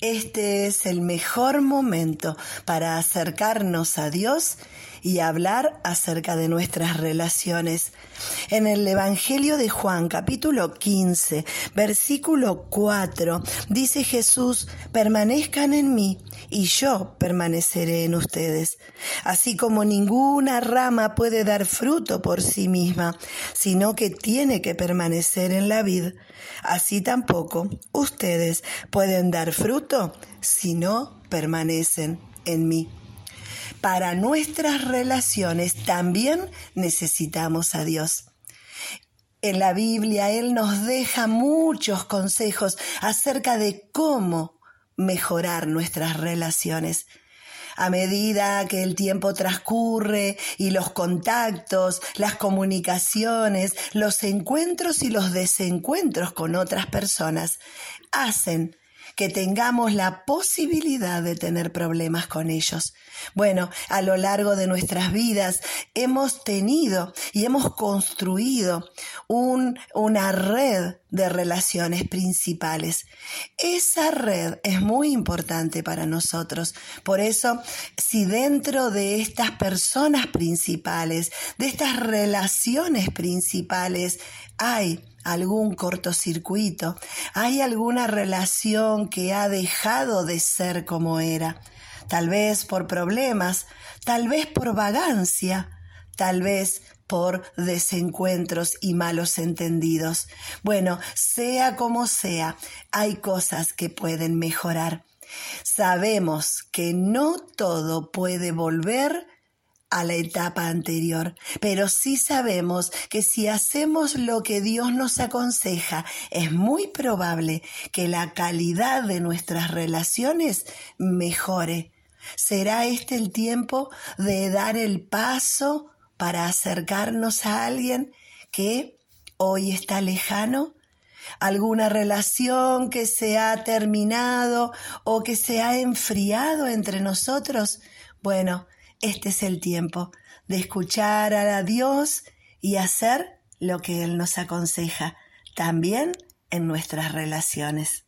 Este es el mejor momento para acercarnos a Dios y hablar acerca de nuestras relaciones. En el Evangelio de Juan capítulo 15, versículo 4, dice Jesús, permanezcan en mí y yo permaneceré en ustedes. Así como ninguna rama puede dar fruto por sí misma, sino que tiene que permanecer en la vid, así tampoco ustedes pueden dar fruto si no permanecen en mí. Para nuestras relaciones también necesitamos a Dios. En la Biblia Él nos deja muchos consejos acerca de cómo mejorar nuestras relaciones. A medida que el tiempo transcurre y los contactos, las comunicaciones, los encuentros y los desencuentros con otras personas hacen que tengamos la posibilidad de tener problemas con ellos. Bueno, a lo largo de nuestras vidas hemos tenido y hemos construido una red de relaciones principales. Esa red es muy importante para nosotros. Por eso, si dentro de estas personas principales, de estas relaciones principales, hay algún cortocircuito, hay alguna relación que ha dejado de ser como era, tal vez por problemas, tal vez por vagancia, tal vez por desencuentros y malos entendidos. Bueno, sea como sea, hay cosas que pueden mejorar. Sabemos que no todo puede volver a la etapa anterior, pero sí sabemos que si hacemos lo que Dios nos aconseja, es muy probable que la calidad de nuestras relaciones mejore. ¿Será este el tiempo de dar el paso para acercarnos a alguien que hoy está lejano? ¿Alguna relación que se ha terminado o que se ha enfriado entre nosotros? Bueno, este es el tiempo de escuchar a Dios y hacer lo que Él nos aconseja, también en nuestras relaciones.